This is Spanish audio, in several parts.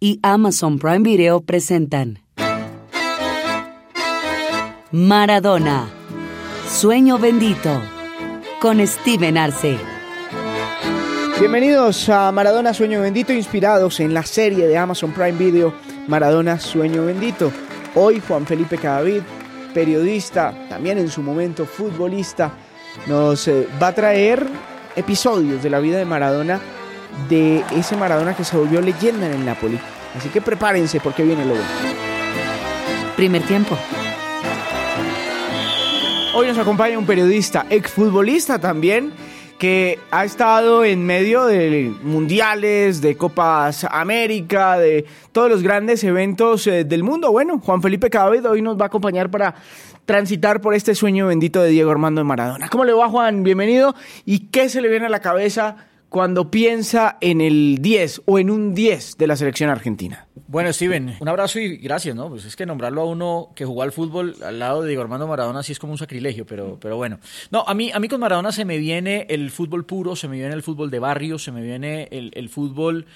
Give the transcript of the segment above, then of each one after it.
y Amazon Prime Video presentan Maradona, Sueño Bendito, con Steven Arce. Bienvenidos a Maradona Sueño Bendito, inspirados en la serie de Amazon Prime Video Maradona Sueño Bendito. Hoy Juan Felipe Cadavid, periodista, también en su momento futbolista, nos eh, va a traer episodios de la vida de Maradona, de ese Maradona que se volvió leyenda en el Napoli. Así que prepárense porque viene lo bueno. Primer tiempo. Hoy nos acompaña un periodista, exfutbolista también, que ha estado en medio de mundiales, de Copas América, de todos los grandes eventos eh, del mundo. Bueno, Juan Felipe Cadavid hoy nos va a acompañar para transitar por este sueño bendito de Diego Armando de Maradona. ¿Cómo le va, Juan? Bienvenido. ¿Y qué se le viene a la cabeza cuando piensa en el 10 o en un 10 de la selección argentina? Bueno, Steven, un abrazo y gracias, ¿no? Pues es que nombrarlo a uno que jugó al fútbol al lado de Diego Armando Maradona sí es como un sacrilegio, pero, pero bueno. No, a mí, a mí con Maradona se me viene el fútbol puro, se me viene el fútbol de barrio, se me viene el, el fútbol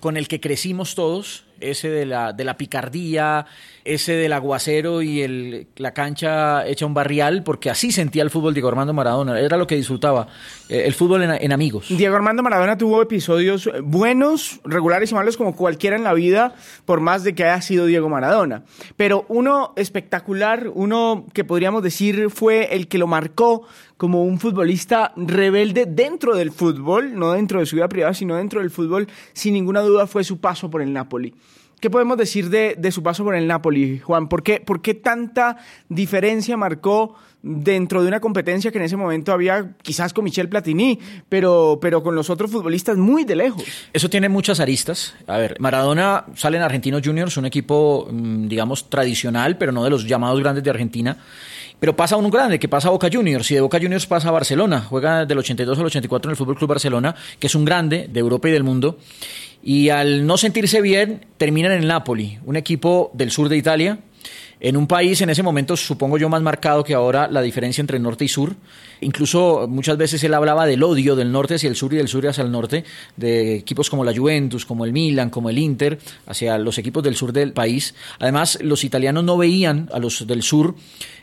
con el que crecimos todos, ese de la, de la picardía, ese del aguacero y el, la cancha hecha un barrial, porque así sentía el fútbol Diego Armando Maradona, era lo que disfrutaba, eh, el fútbol en, en, amigos. Diego Armando Maradona tuvo episodios buenos, regulares y malos como cualquiera en la vida, por más de que haya sido Diego Maradona. Pero uno espectacular, uno que podríamos decir fue el que lo marcó como un futbolista rebelde dentro del fútbol, no dentro de su vida privada, sino dentro del fútbol, sin ninguna duda fue su paso por el Napoli. ¿Qué podemos decir de, de su paso por el Napoli, Juan? ¿Por qué, ¿Por qué tanta diferencia marcó dentro de una competencia que en ese momento había quizás con Michel Platini, pero, con los otros futbolistas muy de lejos. Eso tiene muchas aristas. A ver, Maradona sale en Argentinos Juniors, un equipo, digamos, tradicional, pero no de los llamados grandes de Argentina. Pero pasa un grande, que pasa a Boca Juniors, y de Boca Juniors pasa a Barcelona, juega del 82 al 84 en el Fútbol Club Barcelona, que es un grande de Europa y del mundo. Y al no sentirse bien, terminan en Napoli, un equipo del sur de Italia, en un país en ese momento, supongo yo, más marcado que ahora la diferencia entre norte y sur. Incluso muchas veces él hablaba del odio del norte hacia el sur y del sur hacia el norte, de equipos como la Juventus, como el Milan, como el Inter, hacia los equipos del sur del país. Además, los italianos no veían a los del sur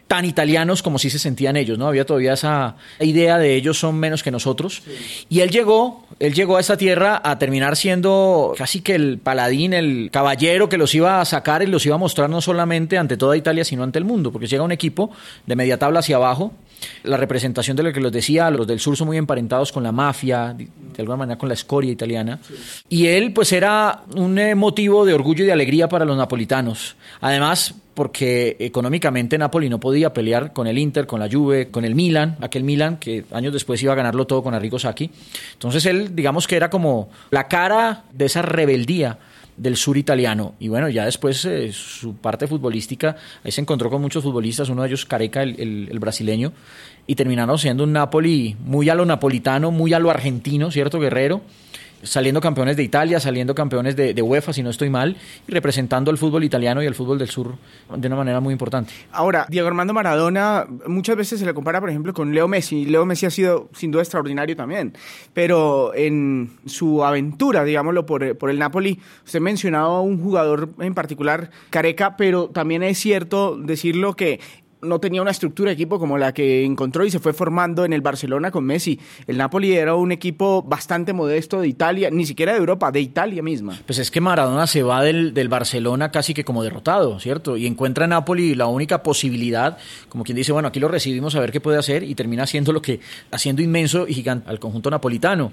tan italianos como si se sentían ellos, ¿no? Había todavía esa idea de ellos son menos que nosotros. Y él llegó, él llegó a esta tierra a terminar siendo casi que el paladín, el caballero que los iba a sacar y los iba a mostrar no solamente ante toda Italia, sino ante el mundo, porque llega un equipo de media tabla hacia abajo, la representación de lo que los decía, los del sur son muy emparentados con la mafia, de, alguna manera con la escoria italiana. Y él, pues, era un eh, motivo de orgullo y de alegría para los napolitanos. Además, porque económicamente Napoli no podía pelear con el Inter, con la Juve, con el Milan, aquel Milan que años después iba a ganarlo todo con Arrigo Sacchi. Entonces él, digamos que era como la cara de esa rebeldía del sur italiano. Y bueno, ya después eh, su parte futbolística, ahí se encontró con muchos futbolistas, uno de ellos Careca, el, el, el, brasileño, y terminaron siendo un Napoli muy a lo napolitano, muy a lo argentino, ¿cierto, Guerrero? Saliendo campeones de Italia, saliendo campeones de, UEFA, si no estoy mal, y representando al fútbol italiano y al fútbol del sur de una manera muy importante. Ahora, Diego Armando Maradona muchas veces se le compara, por ejemplo, con Leo Messi. Leo Messi ha sido sin duda extraordinario también, pero en su aventura, digámoslo, por, por el Napoli, usted mencionaba a un jugador en particular, Careca, pero también es cierto decirlo que no tenía una estructura de equipo como la que encontró y se fue formando en el Barcelona con Messi. El Napoli era un equipo bastante modesto de Italia, ni siquiera de Europa, de Italia misma. Pues es que Maradona se va del, del Barcelona casi que como derrotado, ¿cierto? Y encuentra en Napoli la única posibilidad, como quien dice, bueno, aquí lo recibimos a ver qué puede hacer y termina haciendo lo que, haciendo inmenso y gigante al conjunto napolitano.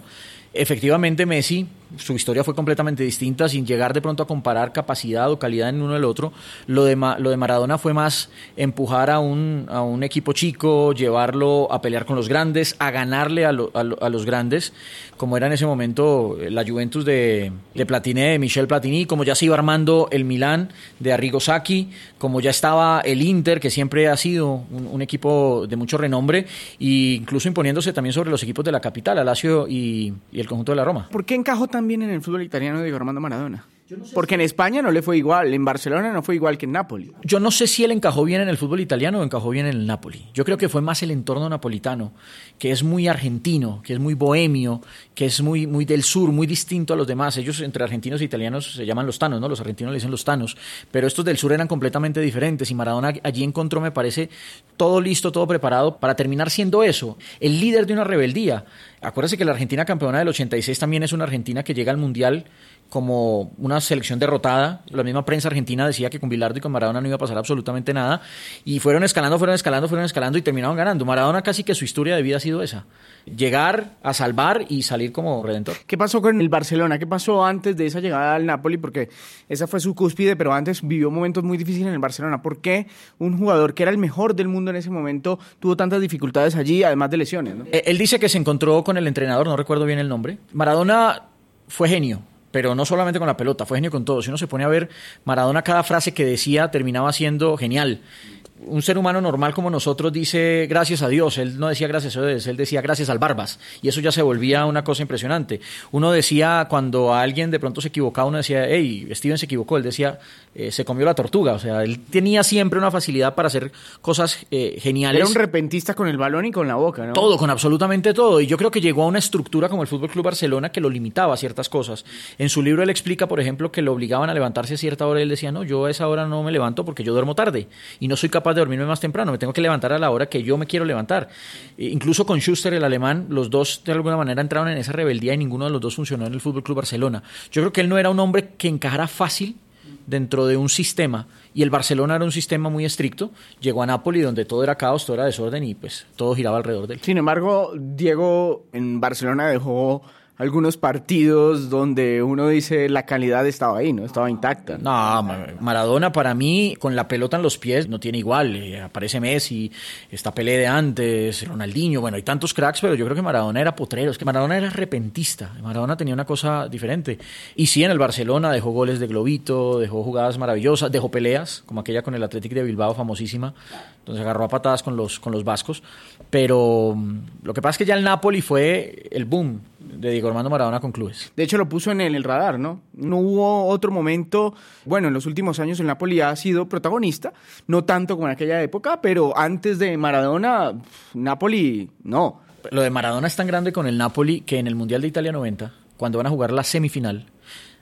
Efectivamente, Messi, su historia fue completamente distinta, sin llegar de pronto a comparar capacidad o calidad en uno del otro. Lo de, Ma- lo de Maradona fue más empujar a un, a un equipo chico, llevarlo a pelear con los grandes, a ganarle a, lo- a lo- a los grandes, como era en ese momento la Juventus de, de Platini, de Michel Platini, como ya se iba armando el Milán de Arrigo Sacchi, como ya estaba el Inter, que siempre ha sido un, equipo de mucho renombre, e incluso imponiéndose también sobre los equipos de la capital, Alacio y el conjunto de la Roma. ¿Por qué encajó tan bien en el fútbol italiano Diego Armando Maradona? Porque en España no le fue igual, en Barcelona no fue igual que en Napoli. Yo no sé si él encajó bien en el fútbol italiano o encajó bien en el Napoli. Yo creo que fue más el entorno napolitano, que es muy argentino, que es muy bohemio, que es muy, muy del sur, muy distinto a los demás. Ellos entre argentinos e italianos se llaman los tanos, ¿no? Los argentinos le dicen los tanos, pero estos del sur eran completamente diferentes y Maradona allí encontró, me parece, todo listo, todo preparado para terminar siendo eso, el líder de una rebeldía. Acuérdese que la Argentina campeona del 86 también es una Argentina que llega al Mundial como una selección derrotada. La misma prensa argentina decía que con Bilardo y con Maradona no iba a pasar absolutamente nada. Y fueron escalando, fueron escalando, fueron escalando y terminaron ganando. Maradona casi que su historia de vida ha sido esa. Llegar a salvar y salir como redentor. ¿Qué pasó con el Barcelona? ¿Qué pasó antes de esa llegada al Napoli? Porque esa fue su cúspide, pero antes vivió momentos muy difíciles en el Barcelona. ¿Por qué un jugador que era el mejor del mundo en ese momento tuvo tantas dificultades allí, además de lesiones? ¿no? Eh, Él dice que se encontró con el entrenador, no recuerdo bien el nombre. Maradona fue genio, pero no solamente con la pelota, fue genio con todo. Si uno se pone a ver, Maradona cada frase que decía terminaba siendo genial. Un ser humano normal como nosotros dice gracias a Dios, él no decía gracias a Dios, él decía gracias al Barbas, y eso ya se volvía una cosa impresionante. Uno decía, cuando a alguien de pronto se equivocaba, uno decía, hey, Steven se equivocó, él decía, eh, se comió la tortuga, o sea, él tenía siempre una facilidad para hacer cosas eh, geniales. Era un repentista con el balón y con la boca, ¿no? Todo, con absolutamente todo. Y yo creo que llegó a una estructura como el Fútbol Club Barcelona que lo limitaba a ciertas cosas. En su libro él explica, por ejemplo, que lo obligaban a levantarse a cierta hora y él decía, no, yo a esa hora no me levanto porque yo duermo tarde y no soy capaz de dormirme más temprano, me tengo que levantar a la hora que yo me quiero levantar. E incluso con Schuster, el alemán, los dos de alguna manera entraron en esa rebeldía y ninguno de los dos funcionó en el Fútbol Club Barcelona. Yo creo que él no era un hombre que encajara fácil dentro de un sistema y el Barcelona era un sistema muy estricto, llegó a Nápoles donde todo era caos, todo era desorden y pues todo giraba alrededor de él. Sin embargo, Diego en Barcelona dejó algunos partidos donde uno dice la calidad estaba ahí, ¿no? Estaba intacta. No, Ma- Maradona para mí, con la pelota en los pies, no tiene igual. Eh, aparece Messi, está Pelé de antes, Ronaldinho, bueno, hay tantos cracks, pero yo creo que Maradona era potrero, es que Maradona era repentista, Maradona tenía una cosa diferente. Y sí, en el Barcelona dejó goles de globito, dejó jugadas maravillosas, dejó peleas, como aquella con el Athletic de Bilbao, famosísima, se agarró a patadas con los, con los vascos. Pero mm, lo que pasa es que ya el Napoli fue el boom de Diego Armando Maradona con clubes. De hecho, lo puso en el, el radar, ¿no? No hubo otro momento. Bueno, en los últimos años el Napoli ha sido protagonista, no tanto como en aquella época, pero antes de Maradona, Napoli no. Lo de Maradona es tan grande con el Napoli que en el Mundial de Italia 90, cuando van a jugar la semifinal,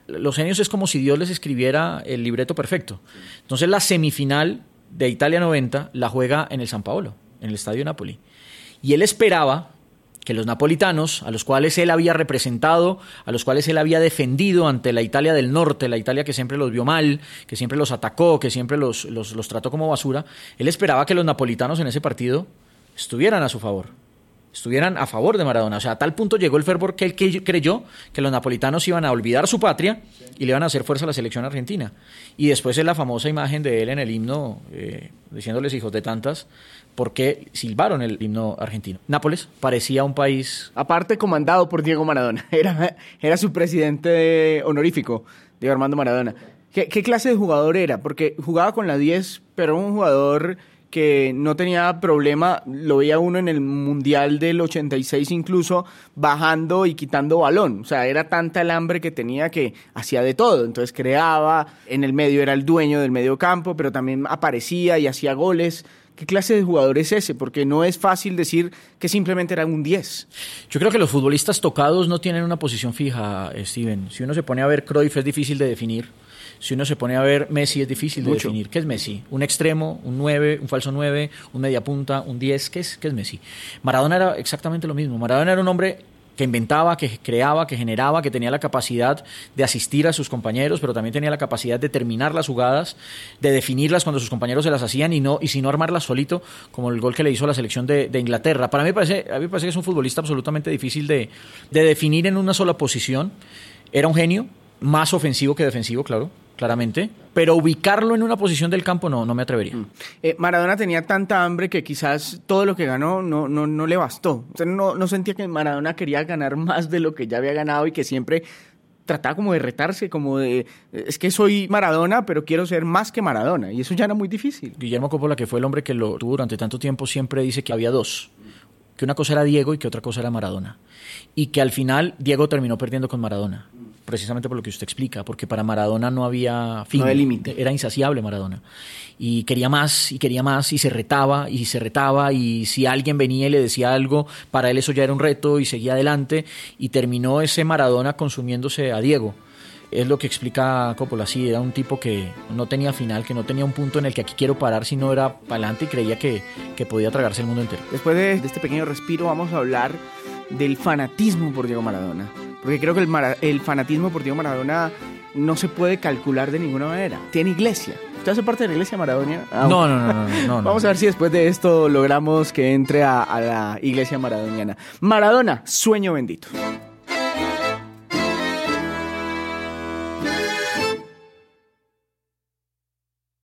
los genios es como si Dios les escribiera el libreto perfecto. Entonces la semifinal de Italia 90 la juega en el San Paolo, en el Estadio Napoli. Y él esperaba que los napolitanos, a los cuales él había representado, a los cuales él había defendido ante la Italia del norte, la Italia que siempre los vio mal, que siempre los atacó, que siempre los, los, trató como basura, él esperaba que los napolitanos en ese partido estuvieran a su favor estuvieran a favor de Maradona. O sea, a tal punto llegó el fervor que él creyó que los napolitanos iban a olvidar su patria y le iban a hacer fuerza a la selección argentina. Y después es la famosa imagen de él en el himno, eh, diciéndoles hijos de tantas, porque silbaron el himno argentino. Nápoles parecía un país Aparte, comandado por Diego Maradona. Era, era su presidente honorífico, Diego Armando Maradona. ¿Qué, qué clase de jugador era? Porque jugaba con la 10, pero un jugador que no tenía problema, lo veía uno en el Mundial del 86 incluso, bajando y quitando balón. O sea, era tanta el hambre que tenía que hacía de todo. Entonces creaba, en el medio era el dueño del medio campo, pero también aparecía y hacía goles. ¿Qué clase de jugador es ese? Porque no es fácil decir que simplemente era un 10. Yo creo que los futbolistas tocados no tienen una posición fija, Steven. Si uno se pone a ver Cruyff es difícil de definir. Si uno se pone a ver Messi es difícil de Mucho. definir. ¿Qué es Messi? ¿Un extremo, un 9, un falso 9, un media punta, un 10? ¿Qué es, ¿Qué es Messi? Maradona era exactamente lo mismo. Maradona era un hombre que inventaba, que creaba, que generaba, que tenía la capacidad de asistir a sus compañeros, pero también tenía la capacidad de terminar las jugadas, de definirlas cuando sus compañeros se las hacían y no y si no armarlas solito, como el gol que le hizo a la selección de, Inglaterra. Para mí parece, a mí me parece que es un futbolista absolutamente difícil de, de definir en una sola posición. Era un genio, más ofensivo que defensivo, claro, claramente, pero ubicarlo en una posición del campo no, no me atrevería. Eh, Maradona tenía tanta hambre que quizás todo lo que ganó no, no, no le bastó. Usted no, no sentía que Maradona quería ganar más de lo que ya había ganado y que siempre trataba como de retarse, como de, es que soy Maradona, pero quiero ser más que Maradona. Y eso ya era muy difícil. Guillermo Coppola, que fue el hombre que lo tuvo durante tanto tiempo, siempre dice que había dos. Que una cosa era Diego y que otra cosa era Maradona. Y que al final Diego terminó perdiendo con Maradona. Precisamente por lo que usted explica, porque para Maradona no había fin. No había límite. Era insaciable Maradona. Y quería más, y quería más, y se retaba, y se retaba, y si alguien venía y le decía algo, para él eso ya era un reto, y seguía adelante, y terminó ese Maradona consumiéndose a Diego. Es lo que explica Coppola, sí, era un tipo que no tenía final, que no tenía un punto en el que aquí quiero parar, sino era para adelante y creía que, que podía tragarse el mundo entero. Después de, de este pequeño respiro vamos a hablar del fanatismo por Diego Maradona. Porque creo que el, mara- el fanatismo por Diego Maradona no se puede calcular de ninguna manera. Tiene iglesia. ¿Usted hace parte de la iglesia Maradona? Ah, No, no, no, no, no, no. Vamos a ver si después de esto logramos que entre a, a la iglesia maradoniana. Maradona, sueño bendito.